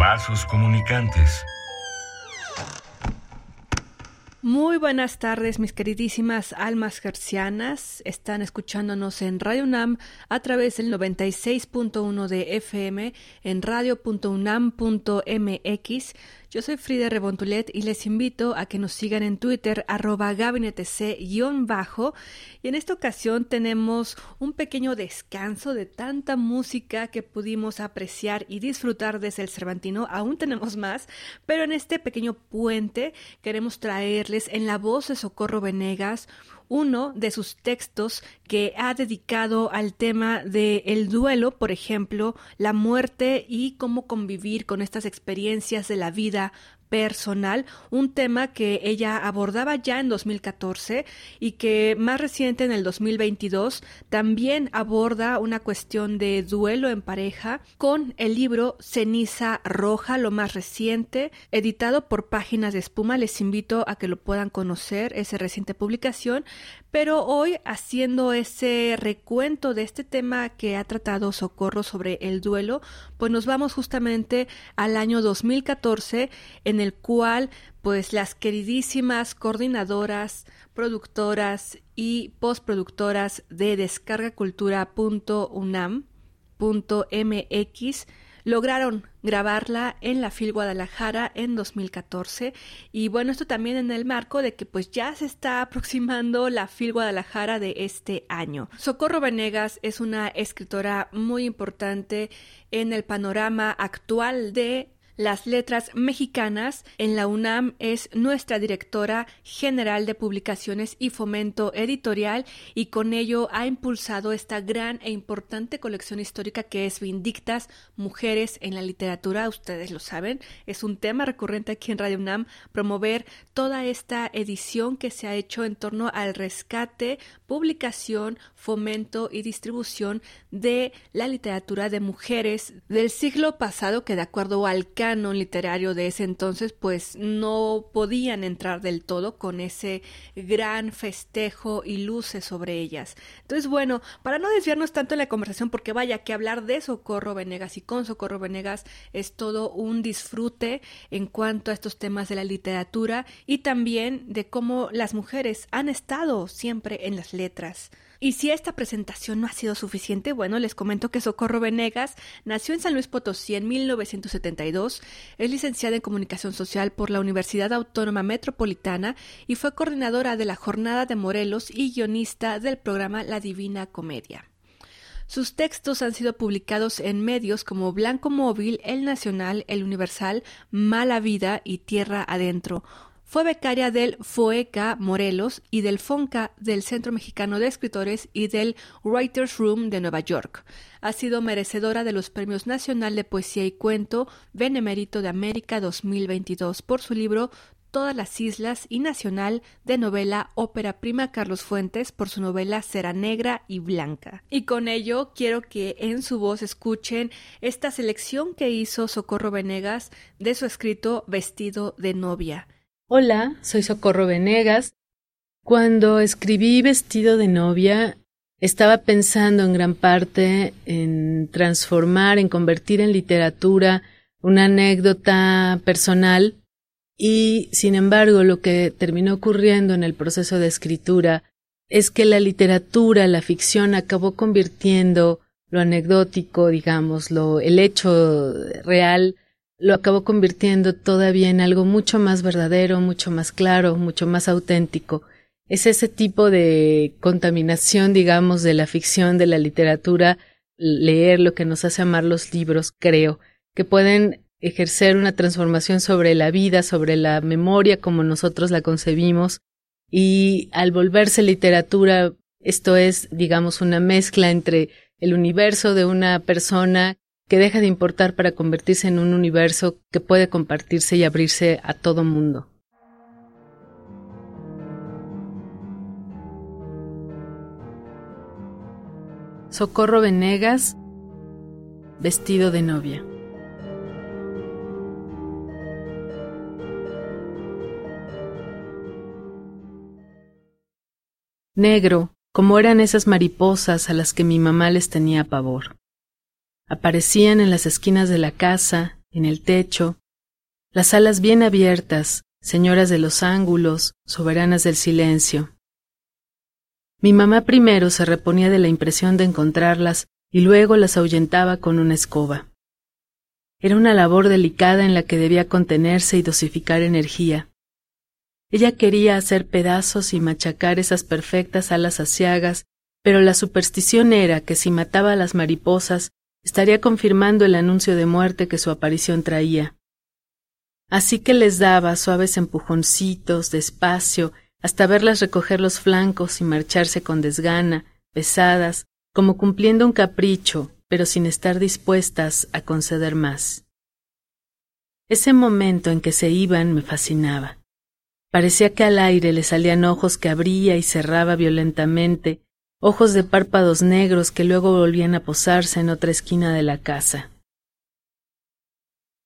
Vasos comunicantes. Muy buenas tardes, mis queridísimas almas gercianas. Están escuchándonos en Radio UNAM a través del 96.1 de FM en radio.unam.mx. Yo soy Frida Rebontulet y les invito a que nos sigan en Twitter arroba gabinetec-bajo y en esta ocasión tenemos un pequeño descanso de tanta música que pudimos apreciar y disfrutar desde el Cervantino. Aún tenemos más, pero en este pequeño puente queremos traerles en la voz de Socorro Venegas uno de sus textos que ha dedicado al tema del el duelo, por ejemplo, la muerte y cómo convivir con estas experiencias de la vida personal, un tema que ella abordaba ya en 2014 y que más reciente en el 2022 también aborda una cuestión de duelo en pareja con el libro Ceniza Roja, lo más reciente, editado por Páginas de Espuma. Les invito a que lo puedan conocer, esa reciente publicación. Pero hoy, haciendo ese recuento de este tema que ha tratado Socorro sobre el duelo, pues nos vamos justamente al año 2014, en el cual, pues las queridísimas coordinadoras, productoras y postproductoras de descargacultura.unam.mx lograron grabarla en la FIL Guadalajara en 2014 y bueno esto también en el marco de que pues ya se está aproximando la FIL Guadalajara de este año. Socorro Venegas es una escritora muy importante en el panorama actual de las letras mexicanas en la UNAM es nuestra directora general de publicaciones y fomento editorial y con ello ha impulsado esta gran e importante colección histórica que es Vindictas Mujeres en la Literatura. Ustedes lo saben, es un tema recurrente aquí en Radio UNAM promover toda esta edición que se ha hecho en torno al rescate, publicación, fomento y distribución de la literatura de mujeres del siglo pasado que de acuerdo al literario de ese entonces pues no podían entrar del todo con ese gran festejo y luces sobre ellas. Entonces bueno, para no desviarnos tanto en la conversación porque vaya que hablar de Socorro Venegas y con Socorro Venegas es todo un disfrute en cuanto a estos temas de la literatura y también de cómo las mujeres han estado siempre en las letras. Y si esta presentación no ha sido suficiente, bueno, les comento que Socorro Venegas nació en San Luis Potosí en 1972, es licenciada en Comunicación Social por la Universidad Autónoma Metropolitana y fue coordinadora de la Jornada de Morelos y guionista del programa La Divina Comedia. Sus textos han sido publicados en medios como Blanco Móvil, El Nacional, El Universal, Mala Vida y Tierra Adentro, fue becaria del FOECA Morelos y del FONCA del Centro Mexicano de Escritores y del Writers Room de Nueva York. Ha sido merecedora de los Premios Nacional de Poesía y Cuento Benemérito de América 2022 por su libro Todas las Islas y Nacional de novela Ópera Prima Carlos Fuentes por su novela Cera Negra y Blanca. Y con ello quiero que en su voz escuchen esta selección que hizo Socorro Venegas de su escrito Vestido de novia. Hola, soy Socorro Venegas. Cuando escribí Vestido de novia, estaba pensando en gran parte en transformar, en convertir en literatura una anécdota personal y, sin embargo, lo que terminó ocurriendo en el proceso de escritura es que la literatura, la ficción, acabó convirtiendo lo anecdótico, digamos, lo, el hecho real, lo acabó convirtiendo todavía en algo mucho más verdadero, mucho más claro, mucho más auténtico. Es ese tipo de contaminación, digamos, de la ficción, de la literatura, leer lo que nos hace amar los libros, creo, que pueden ejercer una transformación sobre la vida, sobre la memoria como nosotros la concebimos, y al volverse literatura, esto es, digamos, una mezcla entre el universo de una persona que deja de importar para convertirse en un universo que puede compartirse y abrirse a todo mundo. Socorro Venegas, vestido de novia. Negro, como eran esas mariposas a las que mi mamá les tenía pavor. Aparecían en las esquinas de la casa, en el techo, las alas bien abiertas, señoras de los ángulos, soberanas del silencio. Mi mamá primero se reponía de la impresión de encontrarlas y luego las ahuyentaba con una escoba. Era una labor delicada en la que debía contenerse y dosificar energía. Ella quería hacer pedazos y machacar esas perfectas alas aciagas, pero la superstición era que si mataba a las mariposas estaría confirmando el anuncio de muerte que su aparición traía. Así que les daba suaves empujoncitos, despacio, hasta verlas recoger los flancos y marcharse con desgana, pesadas, como cumpliendo un capricho, pero sin estar dispuestas a conceder más. Ese momento en que se iban me fascinaba. Parecía que al aire le salían ojos que abría y cerraba violentamente, ojos de párpados negros que luego volvían a posarse en otra esquina de la casa.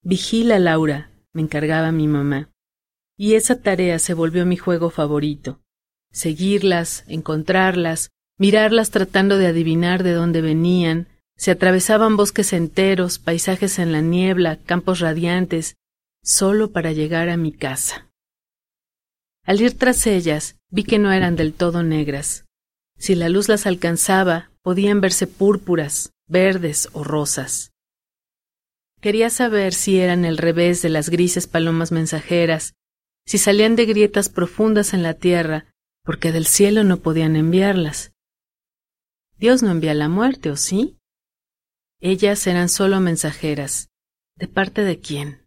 Vigila, Laura, me encargaba mi mamá, y esa tarea se volvió mi juego favorito. Seguirlas, encontrarlas, mirarlas tratando de adivinar de dónde venían, se atravesaban bosques enteros, paisajes en la niebla, campos radiantes, solo para llegar a mi casa. Al ir tras ellas, vi que no eran del todo negras, si la luz las alcanzaba, podían verse púrpuras, verdes o rosas. Quería saber si eran el revés de las grises palomas mensajeras, si salían de grietas profundas en la tierra, porque del cielo no podían enviarlas. Dios no envía la muerte, ¿o sí? Ellas eran solo mensajeras. ¿De parte de quién?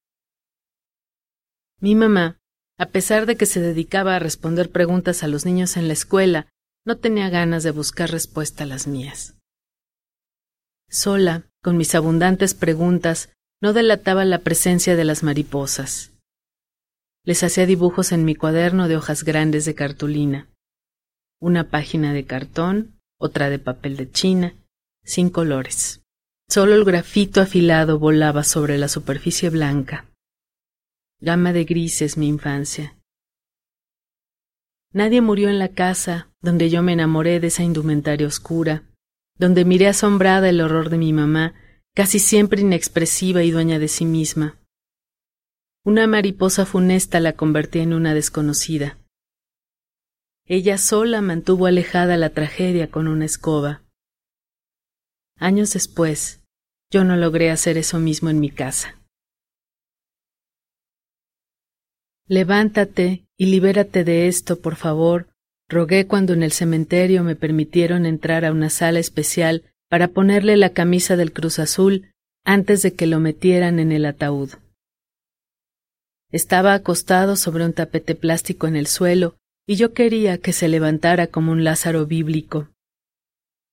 Mi mamá, a pesar de que se dedicaba a responder preguntas a los niños en la escuela no tenía ganas de buscar respuesta a las mías. Sola, con mis abundantes preguntas, no delataba la presencia de las mariposas. Les hacía dibujos en mi cuaderno de hojas grandes de cartulina. Una página de cartón, otra de papel de china, sin colores. Solo el grafito afilado volaba sobre la superficie blanca. Gama de grises mi infancia, Nadie murió en la casa donde yo me enamoré de esa indumentaria oscura, donde miré asombrada el horror de mi mamá, casi siempre inexpresiva y dueña de sí misma. Una mariposa funesta la convertía en una desconocida. Ella sola mantuvo alejada la tragedia con una escoba. Años después, yo no logré hacer eso mismo en mi casa. Levántate y libérate de esto, por favor, rogué cuando en el cementerio me permitieron entrar a una sala especial para ponerle la camisa del Cruz Azul antes de que lo metieran en el ataúd. Estaba acostado sobre un tapete plástico en el suelo y yo quería que se levantara como un Lázaro bíblico.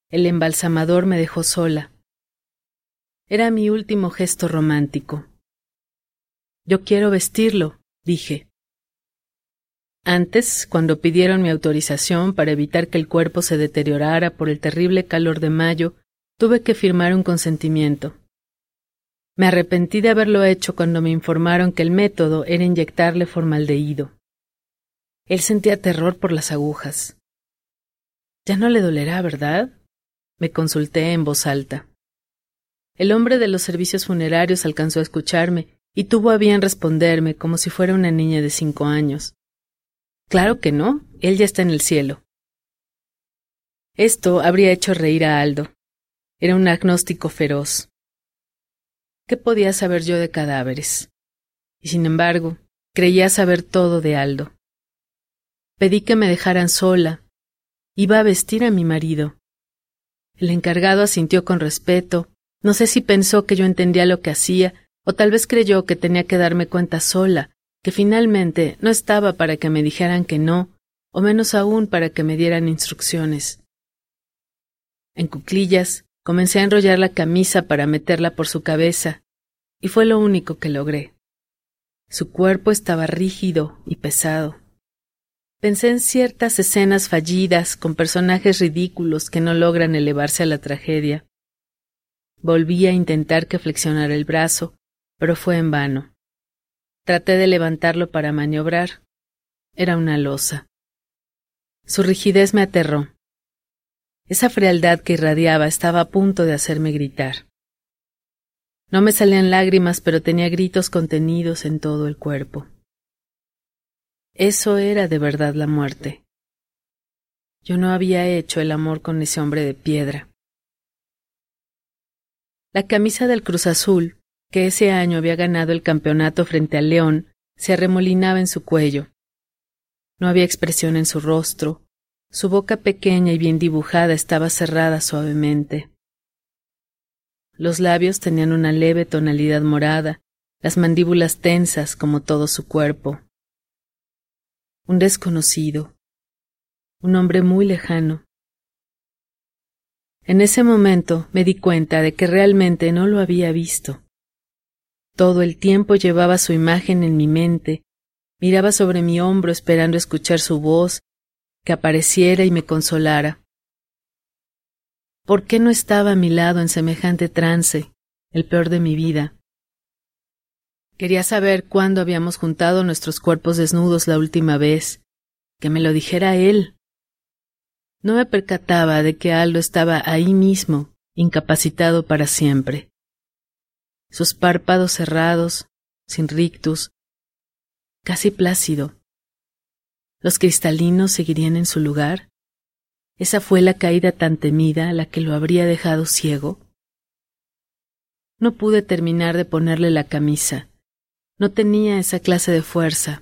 El embalsamador me dejó sola. Era mi último gesto romántico. Yo quiero vestirlo, dije. Antes, cuando pidieron mi autorización para evitar que el cuerpo se deteriorara por el terrible calor de mayo, tuve que firmar un consentimiento. Me arrepentí de haberlo hecho cuando me informaron que el método era inyectarle formaldehído. Él sentía terror por las agujas. Ya no le dolerá, ¿verdad? Me consulté en voz alta. El hombre de los servicios funerarios alcanzó a escucharme y tuvo a bien responderme como si fuera una niña de cinco años. Claro que no, él ya está en el cielo. Esto habría hecho reír a Aldo. Era un agnóstico feroz. ¿Qué podía saber yo de cadáveres? Y sin embargo, creía saber todo de Aldo. Pedí que me dejaran sola. Iba a vestir a mi marido. El encargado asintió con respeto. No sé si pensó que yo entendía lo que hacía o tal vez creyó que tenía que darme cuenta sola, que finalmente no estaba para que me dijeran que no, o menos aún para que me dieran instrucciones. En cuclillas, Comencé a enrollar la camisa para meterla por su cabeza, y fue lo único que logré. Su cuerpo estaba rígido y pesado. Pensé en ciertas escenas fallidas con personajes ridículos que no logran elevarse a la tragedia. Volví a intentar que flexionara el brazo, pero fue en vano. Traté de levantarlo para maniobrar. Era una losa. Su rigidez me aterró. Esa frialdad que irradiaba estaba a punto de hacerme gritar. No me salían lágrimas, pero tenía gritos contenidos en todo el cuerpo. Eso era de verdad la muerte. Yo no había hecho el amor con ese hombre de piedra. La camisa del Cruz Azul, que ese año había ganado el campeonato frente al León, se arremolinaba en su cuello. No había expresión en su rostro, su boca pequeña y bien dibujada estaba cerrada suavemente. Los labios tenían una leve tonalidad morada, las mandíbulas tensas como todo su cuerpo. Un desconocido, un hombre muy lejano. En ese momento me di cuenta de que realmente no lo había visto. Todo el tiempo llevaba su imagen en mi mente, miraba sobre mi hombro esperando escuchar su voz, que apareciera y me consolara. ¿Por qué no estaba a mi lado en semejante trance, el peor de mi vida? Quería saber cuándo habíamos juntado nuestros cuerpos desnudos la última vez, que me lo dijera él. No me percataba de que Aldo estaba ahí mismo, incapacitado para siempre. Sus párpados cerrados, sin rictus, casi plácido. ¿Los cristalinos seguirían en su lugar? ¿Esa fue la caída tan temida la que lo habría dejado ciego? No pude terminar de ponerle la camisa. No tenía esa clase de fuerza.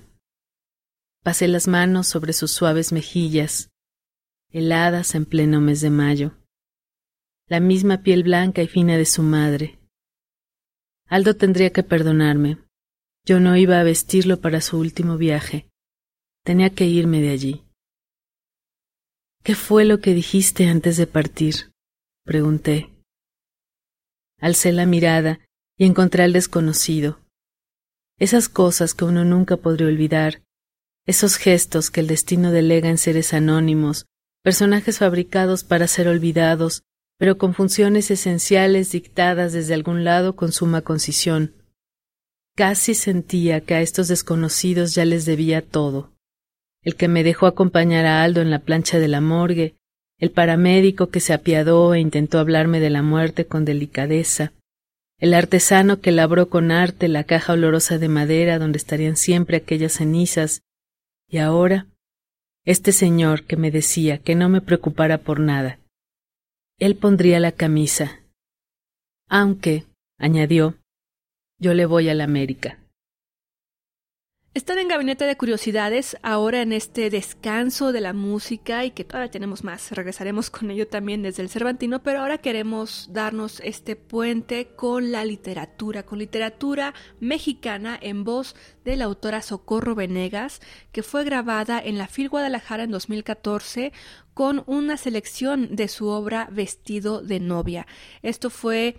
Pasé las manos sobre sus suaves mejillas, heladas en pleno mes de mayo. La misma piel blanca y fina de su madre. Aldo tendría que perdonarme. Yo no iba a vestirlo para su último viaje. Tenía que irme de allí. ¿Qué fue lo que dijiste antes de partir? pregunté. Alcé la mirada y encontré al desconocido. Esas cosas que uno nunca podría olvidar, esos gestos que el destino delega en seres anónimos, personajes fabricados para ser olvidados, pero con funciones esenciales dictadas desde algún lado con suma concisión. Casi sentía que a estos desconocidos ya les debía todo el que me dejó acompañar a Aldo en la plancha de la morgue, el paramédico que se apiadó e intentó hablarme de la muerte con delicadeza, el artesano que labró con arte la caja olorosa de madera donde estarían siempre aquellas cenizas, y ahora este señor que me decía que no me preocupara por nada. Él pondría la camisa. Aunque, añadió, yo le voy a la América. Están en Gabinete de Curiosidades ahora en este descanso de la música y que todavía tenemos más. Regresaremos con ello también desde el Cervantino, pero ahora queremos darnos este puente con la literatura, con literatura mexicana en voz de la autora Socorro Venegas, que fue grabada en la FIL Guadalajara en 2014 con una selección de su obra Vestido de novia. Esto fue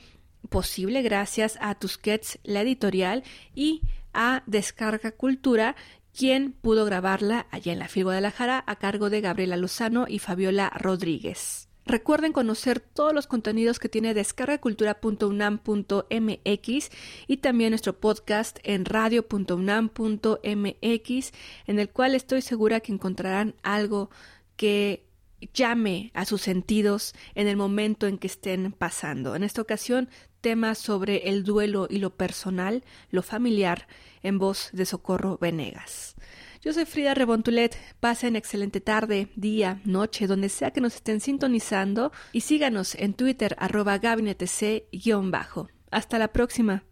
posible gracias a Tusquets, la editorial, y a Descarga Cultura, quien pudo grabarla allá en la FIL Guadalajara a cargo de Gabriela Lozano y Fabiola Rodríguez. Recuerden conocer todos los contenidos que tiene descargacultura.unam.mx y también nuestro podcast en radio.unam.mx, en el cual estoy segura que encontrarán algo que llame a sus sentidos en el momento en que estén pasando. En esta ocasión, temas sobre el duelo y lo personal, lo familiar, en voz de Socorro Venegas. Yo soy Frida Rebontulet. Pasen excelente tarde, día, noche, donde sea que nos estén sintonizando y síganos en Twitter arroba gabinetec-bajo. Hasta la próxima.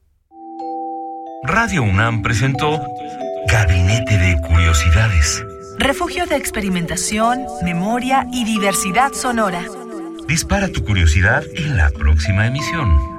Radio UNAM presentó Gabinete de Curiosidades. Refugio de experimentación, memoria y diversidad sonora. Dispara tu curiosidad en la próxima emisión.